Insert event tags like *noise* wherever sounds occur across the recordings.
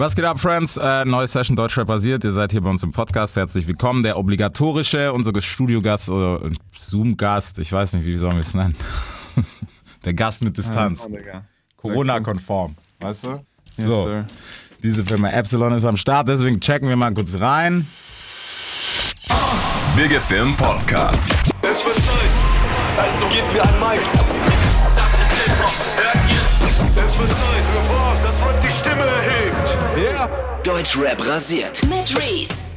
Was geht ab, Friends? Äh, neue Session Deutschrap basiert. Ihr seid hier bei uns im Podcast. Herzlich willkommen. Der obligatorische, unser Studiogast oder Zoom-Gast. Ich weiß nicht, wie sollen wir es nennen? *laughs* Der Gast mit Distanz. Ja, Corona-konform. Weißt du? Yes, so. sir. Diese Firma Epsilon ist am Start, deswegen checken wir mal kurz rein. Big FM Podcast. Es wird Zeit, also gebt mir ein Mic. Das ist Hip-Hop, hört ihr? Es wird Zeit Deutschrap rasiert. mit Reese.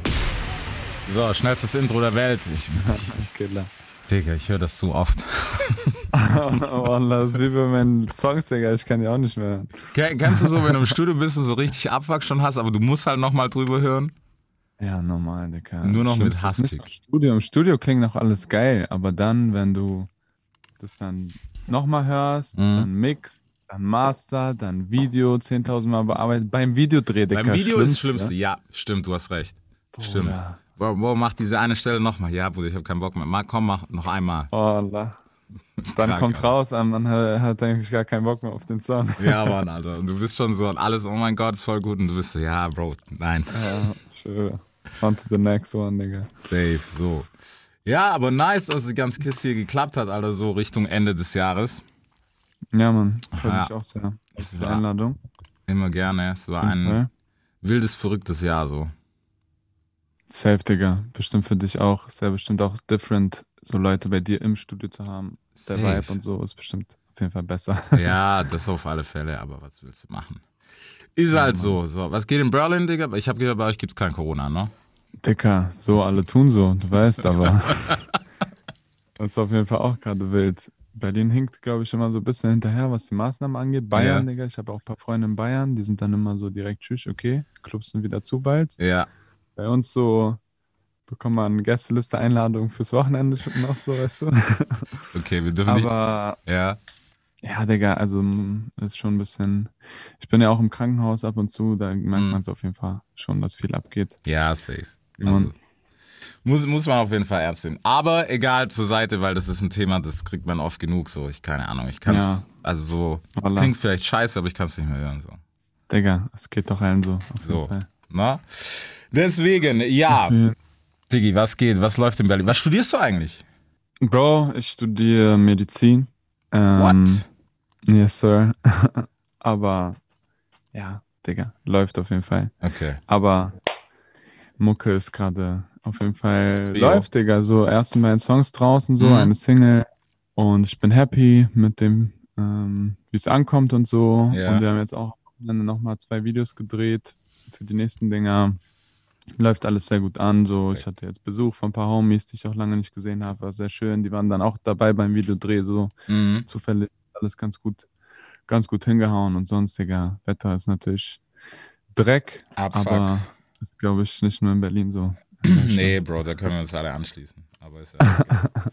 So, schnellstes Intro der Welt. Ich, *laughs* Killer. Digga, ich höre das zu oft. *laughs* Oh, das ist wie bei meinen Songs, Digga. Ich kann die auch nicht mehr hören. Ken- Kennst du so, wenn du im *laughs* Studio bist und so richtig Abfuck schon hast, aber du musst halt nochmal drüber hören? Ja, normal, Digga. Nur noch mit Hasskick. im Studio. Im Studio klingt noch alles geil, aber dann, wenn du das dann nochmal hörst, Mhm. dann Mix, dann Master, dann Video 10.000 Mal bearbeitet. Beim Videodreh. Beim Video ist das Schlimmste. Ja, stimmt, du hast recht. Stimmt. Bruder. Wo, wo macht diese eine Stelle nochmal? Ja, Bruder, ich habe keinen Bock mehr. Mal, komm, mach noch einmal. Oh, Allah. Dann Krank, kommt raus, man hat, hat eigentlich gar keinen Bock mehr auf den Song. *laughs* Ja, Mann, Alter. Und du bist schon so und alles, oh mein Gott, ist voll gut. Und du bist so, ja, Bro, nein, Ja, schwöre. On to the next one, Digga. safe, so. Ja, aber nice, dass die ganze Kiste hier geklappt hat, Alter, so Richtung Ende des Jahres. Ja, Mann. Freut Ja. mich auch sehr. Es Die war Einladung. immer gerne. Es war ein Okay. wildes, verrücktes Jahr, so. Safe, Digga. Bestimmt für dich auch. Ist ja bestimmt auch different, so Leute bei dir im Studio zu haben. Der Safe. Vibe und so ist bestimmt auf jeden Fall besser. *laughs* Ja, das auf alle Fälle, aber was willst du machen? Ist halt so. so. Was geht in Berlin, Digga? Ich habe gehört, bei euch gibt's kein Corona, ne? Dicker, so alle tun so, du weißt, aber *laughs* das ist auf jeden Fall auch gerade wild. Berlin hinkt, glaube ich, immer so ein bisschen hinterher, was die Maßnahmen angeht. Bayern, Ja. Digga, ich habe auch ein paar Freunde in Bayern, die sind dann immer so direkt, tschüss, okay, Clubs sind wieder zu bald. Ja. Bei uns so bekommt man Gästeliste Einladung fürs Wochenende noch so, weißt du. *laughs* Okay, wir dürfen Aber die. Ja. Ja, Digga, also mm, ist schon ein bisschen. Ich bin ja auch im Krankenhaus ab und zu, da merkt Mhm. man es auf jeden Fall schon, dass viel abgeht. Ja, safe. Also, muss, muss man auf jeden Fall ernst nehmen. Aber egal zur Seite, weil das ist ein Thema, das kriegt man oft genug so. Ich keine Ahnung. Ich kann es, Ja. also so, das Wallah. klingt vielleicht scheiße, aber ich kann es nicht mehr hören. So. Digga, es geht doch allen so. So. Na? Deswegen, ja. Mhm. Diggi, was geht? Was läuft in Berlin? Was studierst du eigentlich? Bro, ich studiere Medizin. Ähm, What? Yes, sir. *laughs* Aber ja, Digga, läuft auf jeden Fall. Okay. Aber Mucke ist gerade auf jeden Fall läuft, Digga. So erste Mal Songs draußen, so Mhm. eine Single. Und ich bin happy mit dem, ähm, wie es ankommt und so. Ja. Und wir haben jetzt auch nochmal zwei Videos gedreht für die nächsten Dinger. Läuft alles sehr gut an. So, ich hatte jetzt Besuch von ein paar Homies, die ich auch lange nicht gesehen habe. War sehr schön. Die waren dann auch dabei beim Videodreh. So Mhm. zufällig alles ganz gut, ganz gut hingehauen. Und sonst, Digga, Wetter ist natürlich Dreck. Abfuck. Aber ist, glaube ich, nicht nur in Berlin so. Nee, *clears throat* Bro, da können wir uns alle anschließen. Aber ist ja, okay.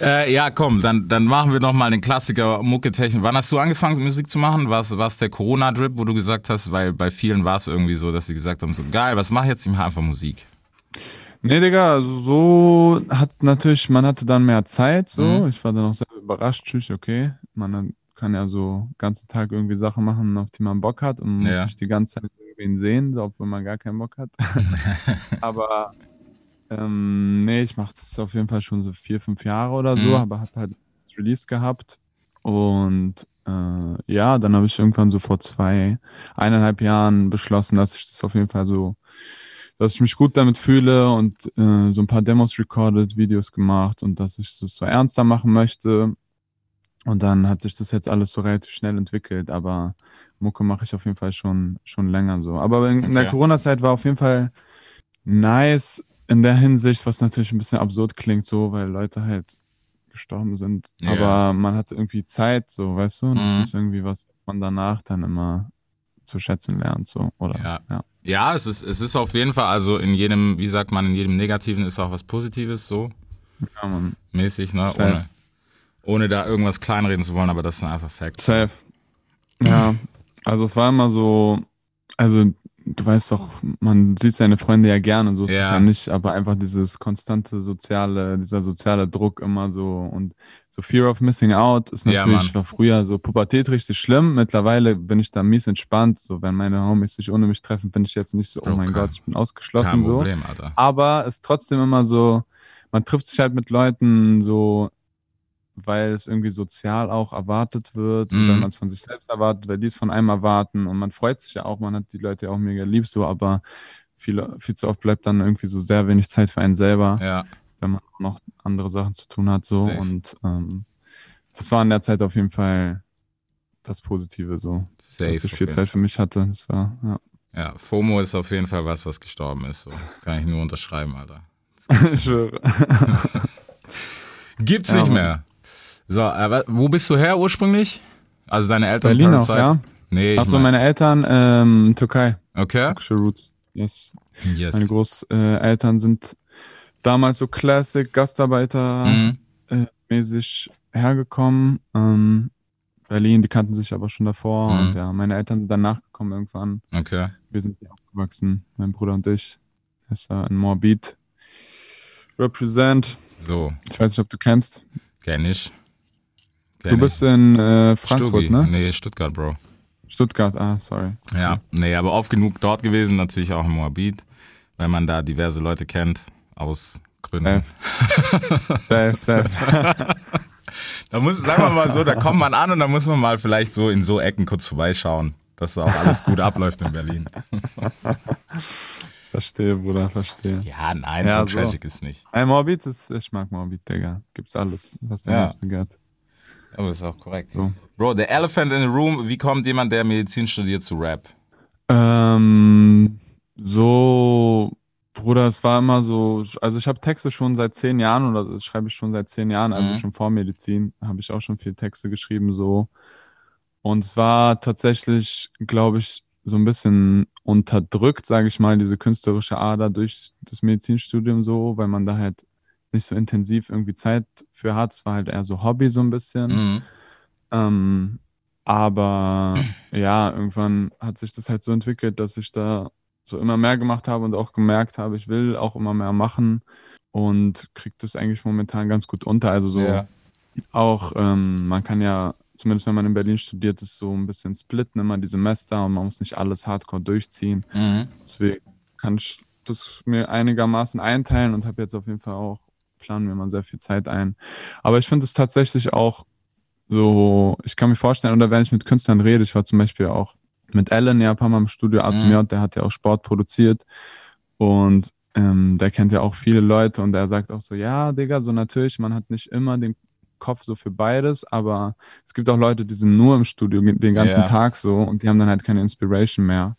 *laughs* äh, ja, komm, dann, dann machen wir nochmal den Klassiker Mucke-Technik. Wann hast du angefangen, Musik zu machen? War es der Corona-Drip, wo du gesagt hast, weil bei vielen war es irgendwie so, dass sie gesagt haben, so geil, was mach ich jetzt? Ich mach einfach Musik. Nee, Digga, also so hat natürlich, man hatte dann mehr Zeit, so. Mhm. Ich war dann auch sehr überrascht, tschüss, okay. Man kann ja so den ganzen Tag irgendwie Sachen machen, auf die man Bock hat und muss Ja. nicht die ganze Zeit irgendwen sehen, obwohl man gar keinen Bock hat. *laughs* Aber ähm, nee, ich mache das auf jeden Fall schon so vier, fünf Jahre oder so, Mhm. aber habe halt das Release gehabt. Und äh, ja, dann habe ich irgendwann so vor zwei, eineinhalb Jahren beschlossen, dass ich das auf jeden Fall so, dass ich mich gut damit fühle und äh, so ein paar Demos recorded, Videos gemacht und dass ich das so ernster machen möchte. Und dann hat sich das jetzt alles so relativ schnell entwickelt, aber Mucke mache ich auf jeden Fall schon, schon länger so. Aber in, in der. Corona-Zeit war auf jeden Fall nice in der Hinsicht, was natürlich ein bisschen absurd klingt, so, weil Leute halt gestorben sind. Ja. Aber man hat irgendwie Zeit, so, weißt du? Und Mhm. das ist irgendwie was, was man danach dann immer zu schätzen lernt, so, oder? Ja. ja. Ja, es ist, es ist auf jeden Fall, also in jedem, wie sagt man, in jedem Negativen ist auch was Positives, so Ja, mäßig, ne? Ohne, ohne da irgendwas kleinreden zu wollen, aber das sind einfach Facts. Safe. Ja, also es war immer so, also du weißt doch, man sieht seine Freunde ja gern und so ist es Ja. ja nicht, aber einfach dieses konstante soziale, dieser soziale Druck immer so und so Fear of Missing Out ist Ja, natürlich, Mann. war früher so Pubertät richtig schlimm. Mittlerweile bin ich da mies entspannt. So, wenn meine Homies sich ohne mich treffen, bin ich jetzt nicht so, oh Bro, mein Gott, ich bin ausgeschlossen Kein so. Problem, Alter. Aber es ist trotzdem immer so, man trifft sich halt mit Leuten so, weil es irgendwie sozial auch erwartet wird und Mhm. wenn man es von sich selbst erwartet, weil die es von einem erwarten und man freut sich ja auch, man hat die Leute ja auch mega lieb so, aber viel, viel zu oft bleibt dann irgendwie so sehr wenig Zeit für einen selber, Ja, wenn man noch andere Sachen zu tun hat so Safe. und ähm, das war in der Zeit auf jeden Fall das Positive so, safe. dass ich viel Zeit für mich hatte. Das war, ja. Ja, FOMO ist auf jeden Fall was, was gestorben ist. So. Das kann ich nur unterschreiben, Alter. *laughs* ich schwöre. *laughs* Gibt's Ja, nicht mehr. So, aber wo bist du her ursprünglich? Also deine Eltern Berlin Parasite? ja. Nee, ich Achso, mein, meine Eltern, ähm, Türkei. Okay. Türkische Roots. Yes. Meine Yes. Großeltern sind damals so Classic Gastarbeiter Mhm. äh, mäßig hergekommen. Ähm, Berlin, die kannten sich aber schon davor. Mhm. Und ja, meine Eltern sind dann nachgekommen irgendwann. Okay. Wir sind hier aufgewachsen, mein Bruder und ich. Ist ja in Moabit. Represent. So, Ich weiß nicht, ob du kennst. kenn ich. Du bist in äh, Frankfurt, Stuggi. ne? Nee, Stuttgart, Bro. Stuttgart, ah, sorry. Ja, nee, aber oft genug dort gewesen, natürlich auch in Moabit, weil man da diverse Leute kennt, aus Gründen. Safe, *laughs* safe. *laughs* Da muss, sagen wir mal so, da kommt man an und da muss man mal vielleicht so in so Ecken kurz vorbeischauen, dass da auch alles gut abläuft in Berlin. *laughs* verstehe, Bruder, verstehe. Ja, nein, Ja, so so. tragic ist nicht. Ein Moabit ist, ich mag Moabit, Digga. Gibt's alles, was der Ja. Herz begehrt. Aber ist auch korrekt. So. Bro, the elephant in the room, wie kommt jemand, der Medizin studiert, zu Rap? Ähm, so, Bruder, es war immer so, also ich habe Texte schon seit zehn Jahren oder das schreibe ich schon seit zehn Jahren, also Mhm. schon vor Medizin habe ich auch schon viel Texte geschrieben, so. Und es war tatsächlich, glaube ich, so ein bisschen unterdrückt, sage ich mal, diese künstlerische Ader durch das Medizinstudium so, weil man da halt nicht so intensiv irgendwie Zeit für hat. Es war halt eher so Hobby so ein bisschen. Mhm. Ähm, aber ja, irgendwann hat sich das halt so entwickelt, dass ich da so immer mehr gemacht habe und auch gemerkt habe, ich will auch immer mehr machen und kriege das eigentlich momentan ganz gut unter. Also so Ja. auch, ähm, man kann ja, zumindest wenn man in Berlin studiert, ist so ein bisschen splitten immer die Semester und man muss nicht alles hardcore durchziehen. Mhm. Deswegen kann ich das mir einigermaßen einteilen und habe jetzt auf jeden Fall auch, planen wir mal sehr viel Zeit ein. Aber ich finde es tatsächlich auch so, ich kann mir vorstellen, oder wenn ich mit Künstlern rede, ich war zum Beispiel auch mit Alan ja ein paar Mal im Studio, ACMJ, der hat ja auch Sport produziert und ähm, der kennt ja auch viele Leute und er sagt auch so, ja, Digga, so natürlich, man hat nicht immer den Kopf so für beides, aber es gibt auch Leute, die sind nur im Studio den ganzen Ja. Tag so und die haben dann halt keine Inspiration mehr.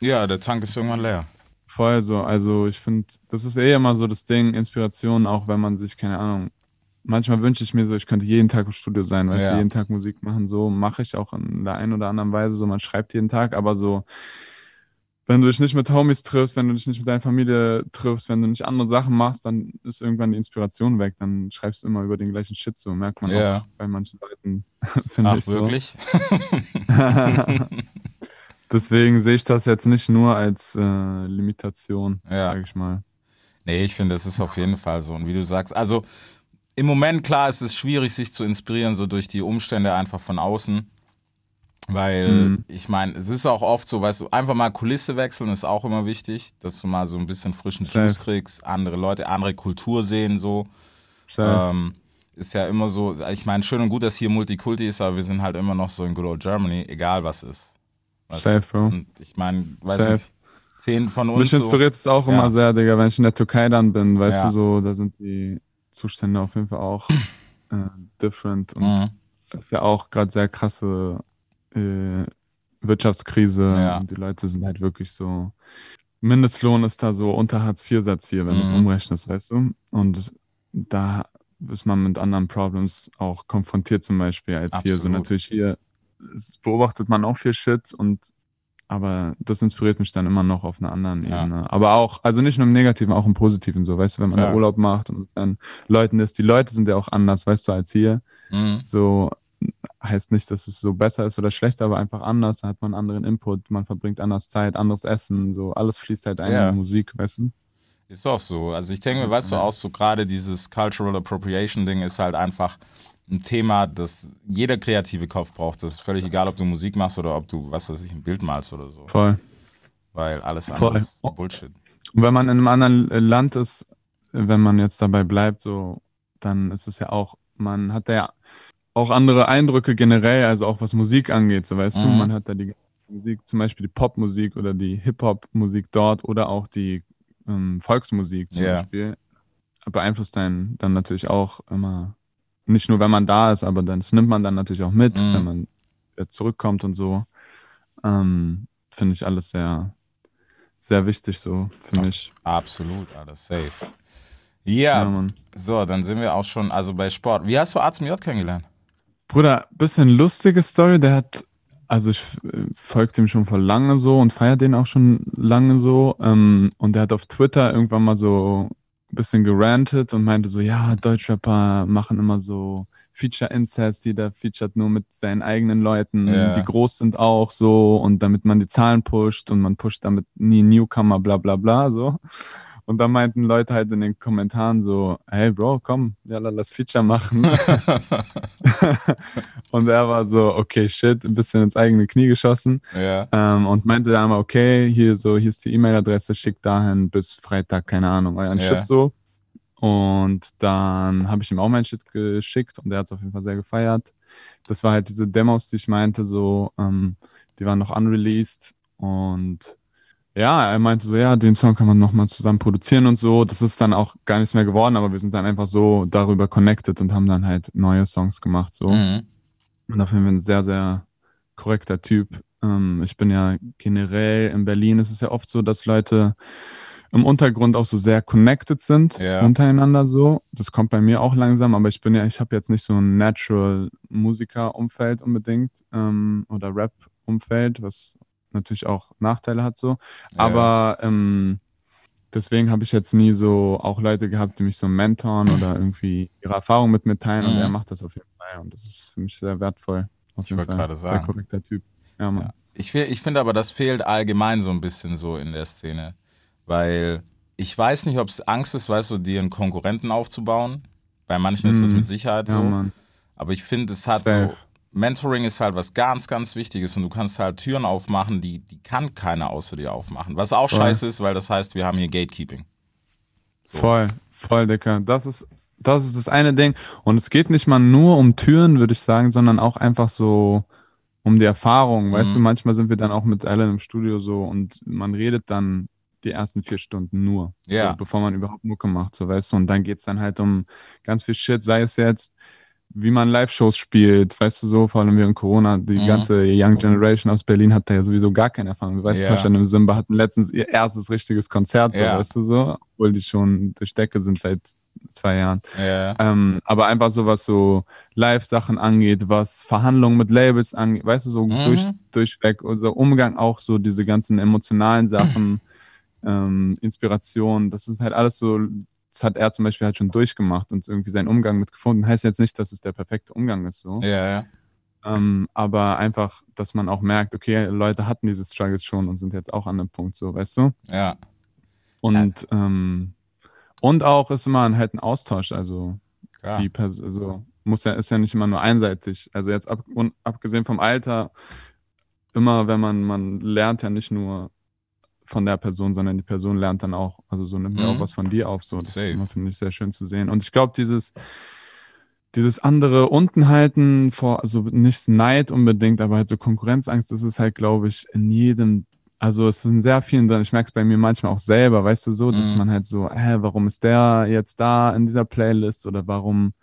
Ja, der Tank ist irgendwann leer. Voll so. Also ich finde, das ist eh immer so das Ding, Inspiration, auch wenn man sich, keine Ahnung, manchmal wünsche ich mir so, ich könnte jeden Tag im Studio sein, weißt Ja. du, jeden Tag Musik machen. So mache ich auch in der einen oder anderen Weise. So, man schreibt jeden Tag, aber so, wenn du dich nicht mit Homies triffst, wenn du dich nicht mit deiner Familie triffst, wenn du nicht andere Sachen machst, dann ist irgendwann die Inspiration weg. Dann schreibst du immer über den gleichen Shit. So merkt man Ja. auch bei manchen Leuten, *laughs* finde Ach, ich so. wirklich? *laughs* *laughs* Deswegen sehe ich das jetzt nicht nur als äh, Limitation, Ja. sage ich mal. Nee, ich finde, das ist auf jeden Fall so. Und wie du sagst, also im Moment, klar, ist es schwierig, sich zu inspirieren, so durch die Umstände einfach von außen. Weil, Mhm. ich meine, es ist auch oft so, weißt du, einfach mal Kulisse wechseln ist auch immer wichtig, dass du mal so ein bisschen frischen. Juice kriegst, andere Leute, andere Kultur sehen, so. Ähm, ist ja immer so, ich meine, schön und gut, dass hier Multikulti ist, aber wir sind halt immer noch so in Good Old Germany, egal was ist. Weißt? Safe, Bro. Und ich meine, weiß Safe. nicht, zehn von uns. Mich inspiriert es auch Ja. immer sehr, Digga, wenn ich in der Türkei dann bin, weißt Ja. du, so, da sind die Zustände auf jeden Fall auch äh, different und Mhm. das ist ja auch gerade sehr krasse äh, Wirtschaftskrise Ja. und die Leute sind halt wirklich so, Mindestlohn ist da so unter Hartz-IV-Satz hier, wenn du es Mhm. umrechnest, weißt du, und da ist man mit anderen Problems auch konfrontiert zum Beispiel als hier, so Absolut. natürlich hier beobachtet man auch viel Shit und aber das inspiriert mich dann immer noch auf einer anderen Ja. Ebene. Aber auch, also nicht nur im Negativen, auch im Positiven so, weißt du, wenn man da Urlaub macht und seinen Leuten ist, die Leute sind ja auch anders, weißt du, als hier. Mhm. So heißt nicht, dass es so besser ist oder schlechter, aber einfach anders. Da hat man anderen Input, man verbringt anders Zeit, anderes Essen, so alles fließt halt ein Ja. in die Musik, weißt du? Ist auch so. Also ich denke mir, weißt du, auch so gerade dieses Cultural Appropriation Ding ist halt einfach ein Thema, das jeder kreative Kopf braucht. Das ist völlig egal, ob du Musik machst oder ob du, was weiß ich, ein Bild malst oder so. Voll. Weil alles Voll. andere ist Bullshit. Und wenn man in einem anderen Land ist, wenn man jetzt dabei bleibt, so, dann ist es ja auch, man hat da ja auch andere Eindrücke generell, also auch was Musik angeht, so weißt du, Mhm. man hat da die Musik, zum Beispiel die Popmusik oder die Hip-Hop-Musik dort oder auch die ähm, Volksmusik zum Ja. Beispiel, beeinflusst einen dann natürlich auch immer, nicht nur wenn man da ist, aber dann, das nimmt man dann natürlich auch mit, Mhm. wenn man zurückkommt und so. Ähm, Finde ich alles sehr, sehr wichtig so für Ja. mich. Absolut, alles safe. Ja, Ja, Mann. so, dann sind wir auch schon, also bei Sport. Wie hast du Arzt J kennengelernt? Bruder, bisschen lustige Story. Der hat, also ich äh, folge dem schon vor lange so und feiere den auch schon lange so. Ähm, und der hat auf Twitter irgendwann mal so ein bisschen gerantet und meinte so, ja, Deutschrapper machen immer so Feature-Incest, jeder featuret nur mit seinen eigenen Leuten, Ja. die groß sind auch so und damit man die Zahlen pusht und man pusht damit nie Newcomer, bla bla bla so. Und da meinten Leute halt in den Kommentaren so, hey Bro, komm, ja, lass Feature machen. *laughs* *laughs* und er war so, okay, shit, ein bisschen ins eigene Knie geschossen ja. ähm, und meinte dann mal, okay, hier so, hier ist die E-Mail-Adresse, schickt dahin bis Freitag, keine Ahnung, euren Ja. Shit so. Und dann habe ich ihm auch mein Shit geschickt und der hat es auf jeden Fall sehr gefeiert. Das war halt diese Demos, die ich meinte, so, ähm, die waren noch unreleased und ja, er meinte so, ja, den Song kann man nochmal zusammen produzieren und so. Das ist dann auch gar nichts mehr geworden, aber wir sind dann einfach so darüber connected und haben dann halt neue Songs gemacht, so. Mhm. Und auf jeden Fall ein sehr, sehr korrekter Typ. Ähm, ich bin ja generell in Berlin, ist es ja oft so, dass Leute im Untergrund auch so sehr connected sind Ja. untereinander so. Das kommt bei mir auch langsam, aber ich bin ja, ich habe jetzt nicht so ein Natural Musiker-Umfeld unbedingt ähm, oder Rap-Umfeld, was natürlich auch Nachteile hat so. Ja. Aber ähm, deswegen habe ich jetzt nie so auch Leute gehabt, die mich so mentoren oder irgendwie ihre Erfahrung mit mir teilen und Mhm. er macht das auf jeden Fall und das ist für mich sehr wertvoll. Auf Ich wollte gerade Sehr sagen. korrekter Typ. Ja, Mann. Ja. Ich, ich finde aber, das fehlt allgemein so ein bisschen so in der Szene. Weil ich weiß nicht, ob es Angst ist, weißt du, dir einen Konkurrenten aufzubauen. Bei manchen ist das Mhm. mit Sicherheit Ja, so. Mann. Aber ich finde, es hat Safe. so. Mentoring ist halt was ganz, ganz Wichtiges und du kannst halt Türen aufmachen, die, die kann keiner außer dir aufmachen. Was auch Voll. scheiße ist, weil das heißt, wir haben hier Gatekeeping. So. Voll, voll, Dicker. Das ist, das ist das eine Ding. Und es geht nicht mal nur um Türen, würde ich sagen, sondern auch einfach so um die Erfahrung. Weißt Mhm. du, manchmal sind wir dann auch mit Alan im Studio so und man redet dann die ersten vier Stunden nur, Ja. so, bevor man überhaupt Mucke macht, so weißt du. Und dann geht's dann halt um ganz viel Shit, sei es jetzt, wie man Live-Shows spielt, weißt du so, vor allem während Corona, die Mhm. ganze Young Generation aus Berlin hat da ja sowieso gar keine Erfahrung. Du weißt, Ja. Pascha und Simba hatten letztens ihr erstes richtiges Konzert, so, Ja. weißt du so, obwohl die schon durch Decke sind seit zwei Jahren. Ja. Ähm, aber einfach so, was so Live-Sachen angeht, was Verhandlungen mit Labels angeht, weißt du, so Mhm. durch, durchweg, unser Umgang auch so, diese ganzen emotionalen Sachen, *clears throat* ähm, Inspiration, das ist halt alles so, das hat er zum Beispiel halt schon durchgemacht und irgendwie seinen Umgang mit gefunden. Heißt jetzt nicht, dass es der perfekte Umgang ist, so. Ja, ja. Ähm, aber einfach, dass man auch merkt, okay, Leute hatten diese Struggles schon und sind jetzt auch an dem Punkt, so, weißt du? Ja. Und, ähm, und auch ist immer ein, halt ein Austausch, also Klar. die Person, also muss ja, ist ja nicht immer nur einseitig. Also jetzt ab, abgesehen vom Alter, immer wenn man, man lernt ja nicht nur von der Person, sondern die Person lernt dann auch, also so nimmt ja Mhm. auch was von dir auf. So, das immer, finde ich, sehr schön zu sehen. Und ich glaube, dieses, dieses andere Untenhalten vor, also nicht Neid unbedingt, aber halt so Konkurrenzangst, das ist halt, glaube ich, in jedem, also es sind sehr vielen drin. Ich merke es bei mir manchmal auch selber, weißt du so, dass Mhm. man halt so, hä, warum ist der jetzt da in dieser Playlist oder warum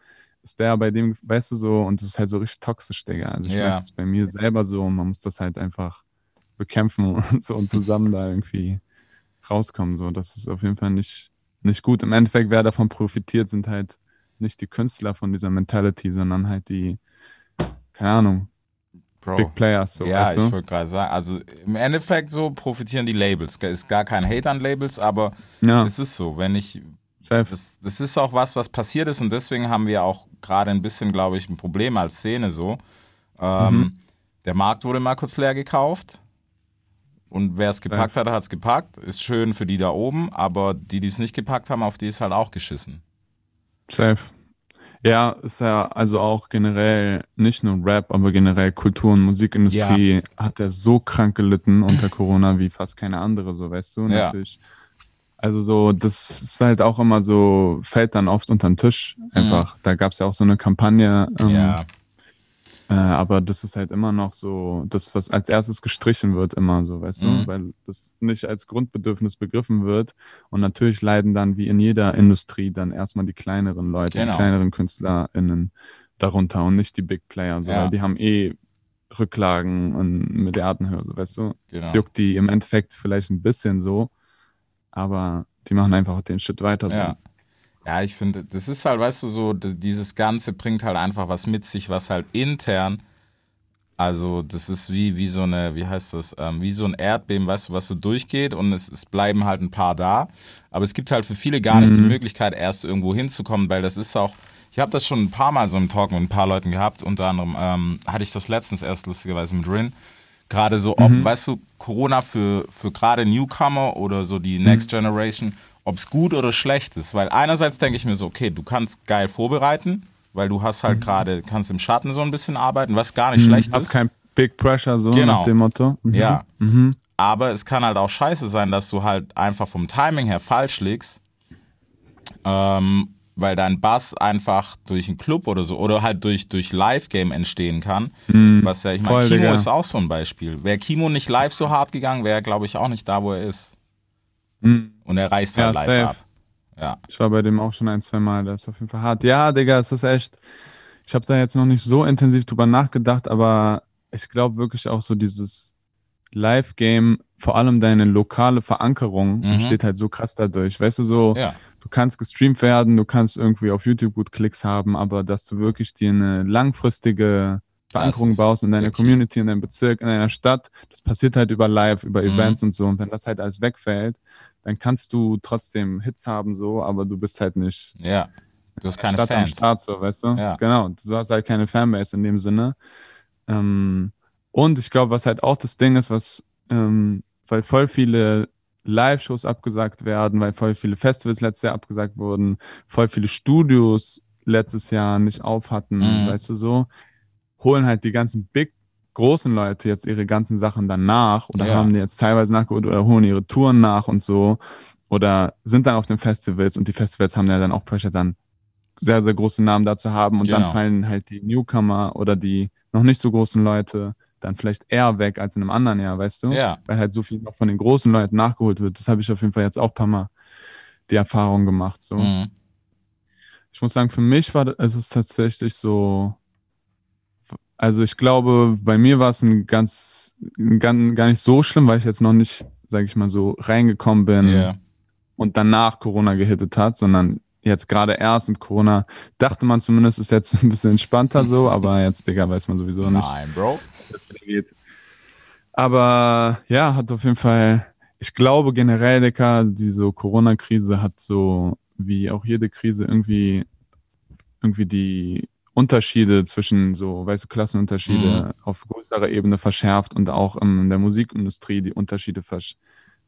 ist der bei dem, weißt du so, und das ist halt so richtig toxisch, Digga. Also ich Ja. merke es bei mir selber so und man muss das halt einfach bekämpfen *laughs* und so und zusammen da irgendwie rauskommen. So, das ist auf jeden Fall nicht, nicht gut. Im Endeffekt, wer davon profitiert, sind halt nicht die Künstler von dieser Mentality, sondern halt die, keine Ahnung, Bro. Big Players. So, ja, weißt ich du? wollte gerade sagen, also im Endeffekt so profitieren die Labels. Ist gar kein Hate an Labels, aber Ja, es ist so, wenn ich, das, das ist auch was, was passiert ist und deswegen haben wir auch gerade ein bisschen, glaube ich, ein Problem als Szene so. Ähm, Mhm. Der Markt wurde mal kurz leer gekauft. Und wer es gepackt hat, hat es gepackt. Ist schön für die da oben, aber die, die es nicht gepackt haben, auf die ist halt auch geschissen. Safe. Ja, ist ja also auch generell nicht nur Rap, aber generell Kultur- und Musikindustrie hat ja so krank gelitten unter Corona wie fast keine andere, so weißt du, Ja. natürlich. Also so, das ist halt auch immer so, fällt dann oft unter den Tisch einfach. Da gab es ja auch so eine Kampagne, ähm, Ja, äh, aber das ist halt immer noch so, das, was als erstes gestrichen wird, immer so, weißt Mhm. du, weil das nicht als Grundbedürfnis begriffen wird. Und natürlich leiden dann wie in jeder Industrie dann erstmal die kleineren Leute, Genau. die kleineren KünstlerInnen darunter und nicht die Big Player, so, Ja. die haben eh Rücklagen und Milliardenhöhe, so, weißt du. genau. Es juckt die im Endeffekt vielleicht ein bisschen so, aber die machen einfach den Shit weiter. So. Ja. Ja, ich finde, das ist halt, weißt du, so, dieses Ganze bringt halt einfach was mit sich, was halt intern, also das ist wie, wie so eine, wie heißt das, ähm, wie so ein Erdbeben, weißt du, was so durchgeht und es, es bleiben halt ein paar da. Aber es gibt halt für viele gar nicht die Möglichkeit, erst irgendwo hinzukommen, weil das ist auch, ich habe das schon ein paar Mal so im Talk mit ein paar Leuten gehabt, unter anderem ähm, hatte ich das letztens erst lustigerweise mit Rin. Gerade so, ob, weißt du, Corona für, für gerade Newcomer oder so die Next Generation, ob es gut oder schlecht ist. Weil einerseits denke ich mir so, okay, du kannst geil vorbereiten, weil du hast halt gerade, kannst im Schatten so ein bisschen arbeiten, was gar nicht schlecht Hast ist. kein Big Pressure, so Genau. nach dem Motto. Mhm. Ja. Aber es kann halt auch scheiße sein, dass du halt einfach vom Timing her falsch liegst. Ähm, weil dein Bass einfach durch einen Club oder so oder halt durch, durch Live-Game entstehen kann. Was ja, ich meine, Kimo Digga. ist auch so ein Beispiel. Wäre Kimo nicht live so hart gegangen, wäre er, glaube ich, auch nicht da, wo er ist. Mhm. Und er reißt Ja, halt live safe. ab. Ja. Ich war bei dem auch schon ein, zwei Mal. Das ist auf jeden Fall hart. Ja, Digga, es ist echt. Ich habe da jetzt noch nicht so intensiv drüber nachgedacht, aber ich glaube wirklich auch so dieses Live-Game, vor allem deine lokale Verankerung, Mhm. entsteht halt so krass dadurch. Weißt du, so, Ja. du kannst gestreamt werden, du kannst irgendwie auf YouTube gut Klicks haben, aber dass du wirklich dir eine langfristige Verankerung baust in deiner. Community, in deinem Bezirk, in deiner Stadt, das passiert halt über Live, über Mhm. Events und so. Und wenn das halt alles wegfällt, dann kannst du trotzdem Hits haben, so, aber du bist halt nicht Ja. Du hast keine Stadt am Fans. Start, so, weißt du? Ja. Genau, du hast halt keine Fanbase in dem Sinne. Ähm, und ich glaube, was halt auch das Ding ist, was, ähm, weil voll viele Live-Shows abgesagt werden, weil voll viele Festivals letztes Jahr abgesagt wurden, voll viele Studios letztes Jahr nicht auf hatten, Mhm. weißt du so, holen halt die ganzen Big großen Leute jetzt ihre ganzen Sachen dann nach oder Ja. haben die jetzt teilweise nachgeholt oder holen ihre Touren nach und so oder sind dann auf den Festivals und die Festivals haben ja dann auch Pressure dann sehr, sehr große Namen da zu haben und Genau. dann fallen halt die Newcomer oder die noch nicht so großen Leute dann vielleicht eher weg als in einem anderen Jahr, weißt du? Ja. Weil halt so viel noch von den großen Leuten nachgeholt wird. Das habe ich auf jeden Fall jetzt auch ein paar Mal die Erfahrung gemacht. So. Mhm. Ich muss sagen, für mich war das, es ist tatsächlich so, also ich glaube, bei mir war es ein ganz, ein, gar nicht so schlimm, weil ich jetzt noch nicht, sage ich mal so, reingekommen bin Ja. und danach Corona gehittet hat, sondern jetzt gerade erst und Corona dachte man zumindest, ist jetzt *laughs* ein bisschen entspannter so, aber jetzt, Digga, weiß man sowieso nicht Nein, Bro. das wieder geht. Aber ja, hat auf jeden Fall, ich glaube generell, Digga, diese Corona-Krise hat so, wie auch jede Krise, irgendwie, irgendwie die Unterschiede zwischen so, weißt du, Klassenunterschiede auf größerer Ebene verschärft und auch in der Musikindustrie die Unterschiede versch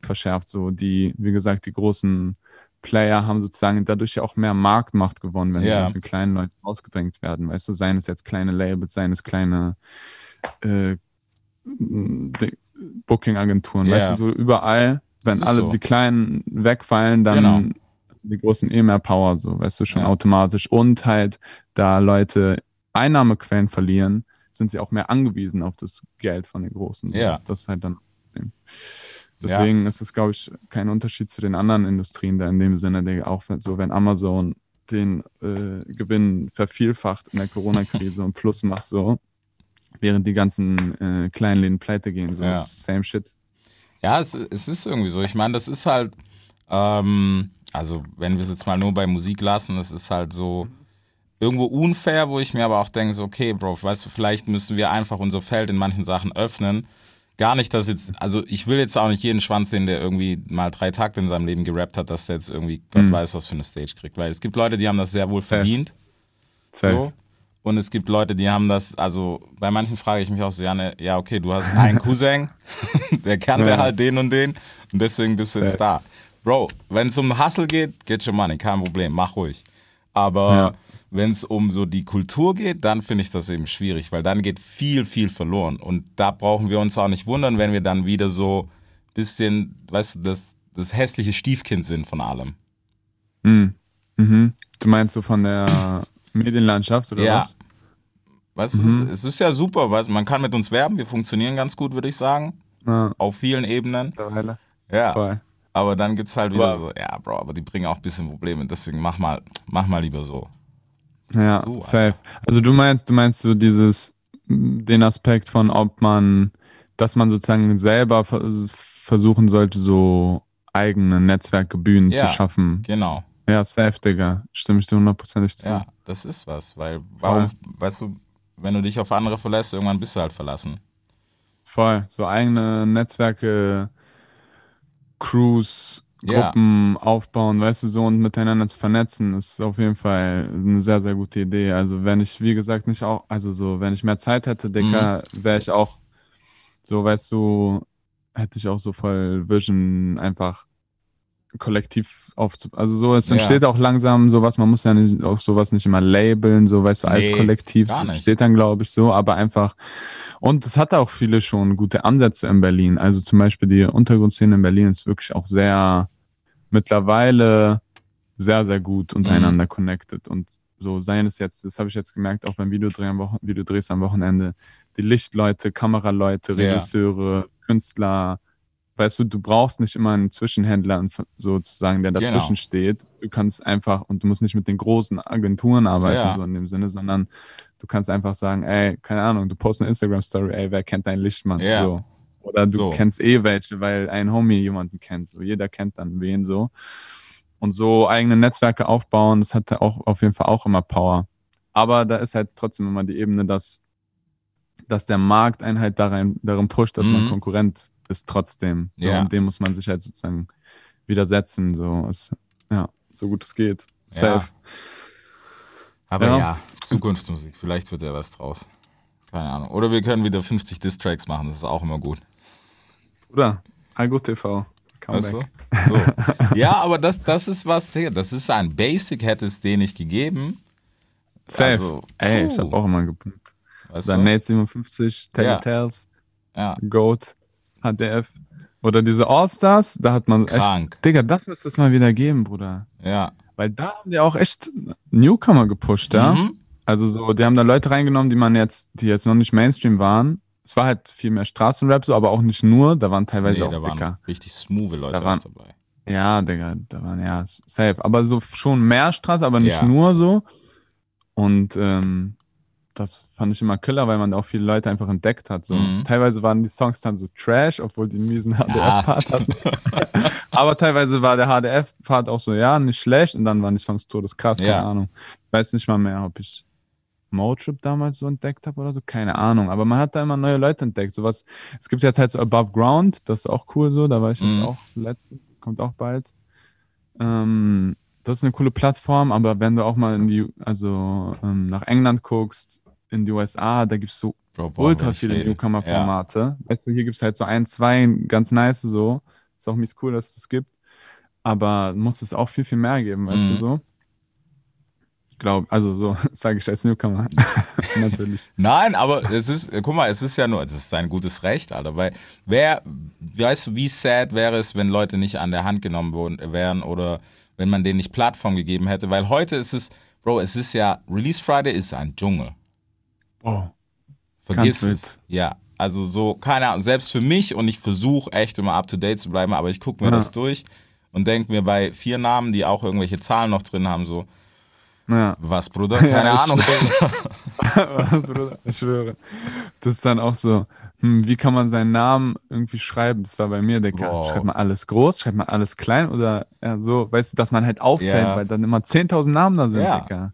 verschärft. So die, wie gesagt, die großen Player haben sozusagen dadurch ja auch mehr Marktmacht gewonnen, wenn die Ja. ganzen kleinen Leute ausgedrängt werden. Weißt du, seien es jetzt kleine Labels, seien es kleine äh, Booking-Agenturen, Ja. weißt du, so überall, wenn alle so. die kleinen wegfallen, dann Genau. Die großen eh mehr Power, so, weißt du, schon Ja. automatisch. Und halt, da Leute Einnahmequellen verlieren, sind sie auch mehr angewiesen auf das Geld von den Großen. So. Ja. Das ist halt dann. Deswegen ist es, glaube ich, kein Unterschied zu den anderen Industrien da in dem Sinne, der auch wenn- so, wenn Amazon den äh, Gewinn vervielfacht in der Corona-Krise *laughs* und Plus macht so, während die ganzen äh, kleinen Läden pleite gehen. So, Ja. same shit. Ja, es, es ist irgendwie so. Ich meine, das ist halt, ähm, also wenn wir es jetzt mal nur bei Musik lassen, das ist halt so irgendwo unfair, wo ich mir aber auch denke, so, okay, Bro, weißt du, vielleicht müssen wir einfach unser Feld in manchen Sachen öffnen. Gar nicht, dass jetzt, also ich will jetzt auch nicht jeden Schwanz sehen, der irgendwie mal drei Takte in seinem Leben gerappt hat, dass der jetzt irgendwie Gott Mhm. weiß, was für eine Stage kriegt. Weil es gibt Leute, die haben das sehr wohl verdient. Safe. So. Und es gibt Leute, die haben das, also bei manchen frage ich mich auch so, ja, ne, ja okay, du hast einen Cousin, *laughs* der kannte Ja. halt den und den und deswegen bist du jetzt da. Bro, wenn es um Hustle geht, get your money, kein Problem, mach ruhig. Aber Ja. wenn es um so die Kultur geht, dann finde ich das eben schwierig, weil dann geht viel, viel verloren. Und da brauchen wir uns auch nicht wundern, wenn wir dann wieder so bisschen, weißt du, das, das hässliche Stiefkind sind von allem. Mhm. Mhm. Du meinst so von der *clears throat* Medienlandschaft oder Ja. was? Weißt du, Mhm. es, ist ja super, weißt, man kann mit uns werben, wir funktionieren ganz gut, würde ich sagen, Ja, auf vielen Ebenen. Ja, Voll. Aber dann gibt's halt wieder Aber- so, ja, Bro, aber die bringen auch ein bisschen Probleme, deswegen mach mal, mach mal lieber so. Ja, So, safe. Also du meinst, du meinst so dieses, den Aspekt von, ob man, dass man sozusagen selber vers- versuchen sollte, so eigene Netzwerke, Bühnen Ja. zu schaffen. Genau. Ja, safe, Digga. Stimme ich dir hundertprozentig zu. Ja, das ist was, weil warum, weißt du, wenn du dich auf andere verlässt, irgendwann bist du halt verlassen. Voll. So eigene Netzwerke, Crews, Ja. Gruppen aufbauen, weißt du, so und miteinander zu vernetzen, ist auf jeden Fall eine sehr, sehr gute Idee. Also wenn ich, wie gesagt, nicht auch, also so, wenn ich mehr Zeit hätte, Dicker, Mhm. wäre ich auch so, weißt du, hätte ich auch so voll Vision einfach kollektiv aufzu... Also so, es Ja. entsteht auch langsam sowas, man muss ja nicht auf sowas nicht immer labeln, so, weißt du, als Nee, Kollektiv steht dann, glaube ich, so, aber einfach und es hat auch viele schon gute Ansätze in Berlin. Also zum Beispiel die Untergrundszene in Berlin ist wirklich auch sehr mittlerweile sehr, sehr gut untereinander connected. Und so seien es jetzt, das habe ich jetzt gemerkt, auch beim Videodreh am Wochen Videodrehs am Wochenende, die Lichtleute, Kameraleute, Ja. Regisseure, Künstler, weißt du, du brauchst nicht immer einen Zwischenhändler sozusagen, der Genau. dazwischen steht. Du kannst einfach, und du musst nicht mit den großen Agenturen arbeiten, Ja. so in dem Sinne, sondern du kannst einfach sagen, ey, keine Ahnung, du postest eine Instagram-Story, ey, wer kennt deinen Lichtmann? Ja. So. Oder du So. kennst eh welche, weil ein Homie jemanden kennt. So, jeder kennt dann wen so. Und so eigene Netzwerke aufbauen, das hat auch auf jeden Fall auch immer Power. Aber da ist halt trotzdem immer die Ebene, dass, dass der Markt einen halt darin, darin pusht, dass man Mhm. Konkurrent ist trotzdem. So, Ja. Und dem muss man sich halt sozusagen widersetzen. So, es, ja, so gut es geht. Ja. Safe. Aber Ja. ja, Zukunftsmusik, vielleicht wird ja was draus. Keine Ahnung. Oder wir können wieder 50 Diss-Tracks machen, das ist auch immer gut. Oder? Algo TV. Weißt du? So. *laughs* Ja, aber das, das ist was, das ist ein Basic, hätte es den nicht gegeben. Safe. Also, Ey, ich habe auch immer gepumpt. Weißt Dann? Nate 57, Taylor Ja. Tales, Ja, Goat, HDF. Oder diese All-Stars, da hat man krank. echt. Digga, das müsste es mal wieder geben, Bruder. Ja. Weil da haben die auch echt Newcomer gepusht, ja. Mhm. Also so, die haben da Leute reingenommen, die man jetzt, die jetzt noch nicht Mainstream waren. Es war halt viel mehr Straßenrap so, aber auch nicht nur, da waren teilweise Nee, auch da waren dicker. richtig smooth Leute Da waren- auch dabei. Ja, Digga, da waren ja safe. Aber so schon mehr Straße, aber nicht Ja. nur so. Und ähm, das fand ich immer killer, weil man da auch viele Leute einfach entdeckt hat. So. Mhm. Teilweise waren die Songs dann so trash, obwohl die einen miesen Ja. HDF-Part hatten. *laughs* aber teilweise war der HDF-Part auch so, ja, nicht schlecht. Und dann waren die Songs todeskrass, keine Ja. Ahnung. Ich weiß nicht mal mehr, ob ich Motrip damals so entdeckt habe oder so, keine Ahnung. Aber man hat da immer neue Leute entdeckt. Sowas, es gibt jetzt halt so Above Ground, das ist auch cool so, da war ich jetzt Mhm. auch letztens, das kommt auch bald. Ähm, das ist eine coole Plattform, aber wenn du auch mal in die, also ähm, nach England guckst, in die USA, da gibt es so Bro, ultra viele. Newcomer-Formate. Weißt du, hier gibt es halt so ein, zwei ganz nice so. Ist auch mies cool, dass es das gibt. Aber muss es auch viel, viel mehr geben, weißt Mhm. du so? Glaub, also so *laughs* sage ich als Newcomer. *laughs* Natürlich. Nein, aber es ist, guck mal, es ist ja nur, das ist dein gutes Recht, Alter, weil wer, weißt du, wie sad wäre es, wenn Leute nicht an der Hand genommen wären oder wenn man denen nicht Plattform gegeben hätte, weil heute ist es, Bro, es ist ja, Release Friday ist ein Dschungel. Oh. Vergiss es. Ja, also so, keine Ahnung, selbst für mich und ich versuche echt immer up to date zu bleiben, aber ich gucke mir Ja. das durch und denke mir bei vier Namen, die auch irgendwelche Zahlen noch drin haben, so, Ja. was, *laughs* Bruder? Keine Ja, Ahnung. *laughs* Bruder, ich schwöre. Das ist dann auch so, hm, wie kann man seinen Namen irgendwie schreiben? Das war bei mir, Digga. Wow. Schreibt man alles groß, schreibt man alles klein oder ja, so, weißt du, dass man halt auffällt, Ja. weil dann immer 10.000 Namen da sind, Ja. Digga.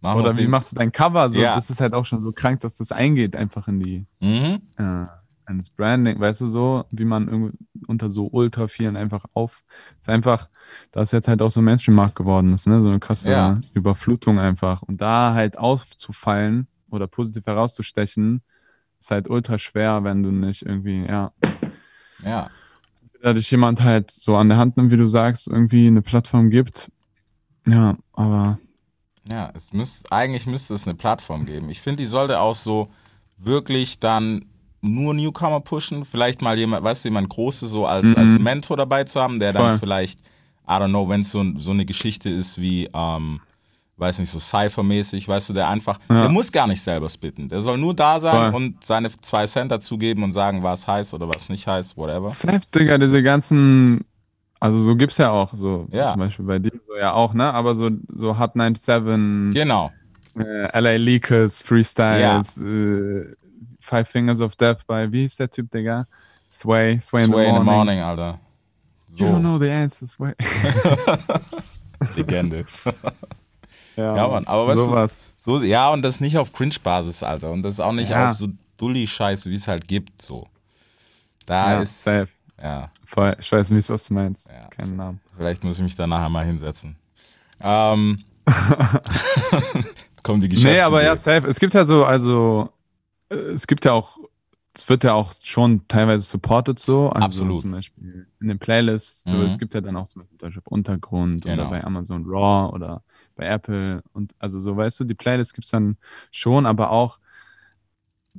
Mach Oder wie den- machst du dein Cover? So, Ja. Das ist halt auch schon so krank, dass das eingeht einfach in die. Mhm. Äh, eines Branding, weißt du so, wie man irgendwie unter so ultra vielen einfach auf, ist einfach, da ist jetzt halt auch so Mainstream-Markt geworden ist, ne, so eine krasse. Überflutung einfach und da halt aufzufallen oder positiv herauszustechen, ist halt ultra schwer, wenn du nicht irgendwie, ja, Ja. da dich jemand halt so an der Hand nimmt, wie du sagst, irgendwie eine Plattform gibt. Ja, aber Ja, es müsst, eigentlich müsste es eine Plattform geben. Ich finde, die sollte auch so wirklich dann nur Newcomer pushen. Vielleicht mal jemand, weißt du, jemand Großes so als, Mhm. als Mentor dabei zu haben, der dann Voll. vielleicht, I don't know, wenn es so, so eine Geschichte ist wie, ähm, weiß nicht, so Cypher-mäßig, weißt du, der einfach, Ja. der muss gar nicht selber spitten. Der soll nur da sein Voll. und seine zwei Cent dazugeben und sagen, was heißt oder was nicht heißt, whatever. Safe, Digga, diese ganzen, also so gibt's ja auch, so Ja. zum Beispiel bei dir so ja auch, ne? Aber so, so Hot 97, Genau. äh, LA Leakers, Freestyles, äh, Five Fingers of Death bei, wie hieß der Typ, Digga? Sway, Sway, Sway in the Morning. Alter. You don't So, know the answer, Sway. *laughs* Legende. *laughs* Ja, Mann, aber weißt du- sowas. So, ja, und das nicht auf Cringe-Basis, Alter. Und das auch nicht Ja. auf so Dulli-Scheiße, wie es halt gibt. So. Da Ja, ist. safe. Ja, Voll, ich weiß nicht, was du meinst. Ja. Keinen Namen. vielleicht muss ich mich da nachher mal hinsetzen. Ähm. *laughs* *laughs* Jetzt kommt die Geschichte. Nee, aber ja, safe. Es gibt ja so, also, äh, es gibt ja auch, es wird ja auch schon teilweise supported so. Also Absolut. Zum Beispiel in den Playlists. So, Mhm. es gibt ja dann auch zum Beispiel Deutsche Untergrund Genau. oder bei Amazon Raw oder bei Apple. Und also so, weißt du, die Playlists gibt es dann schon, aber auch,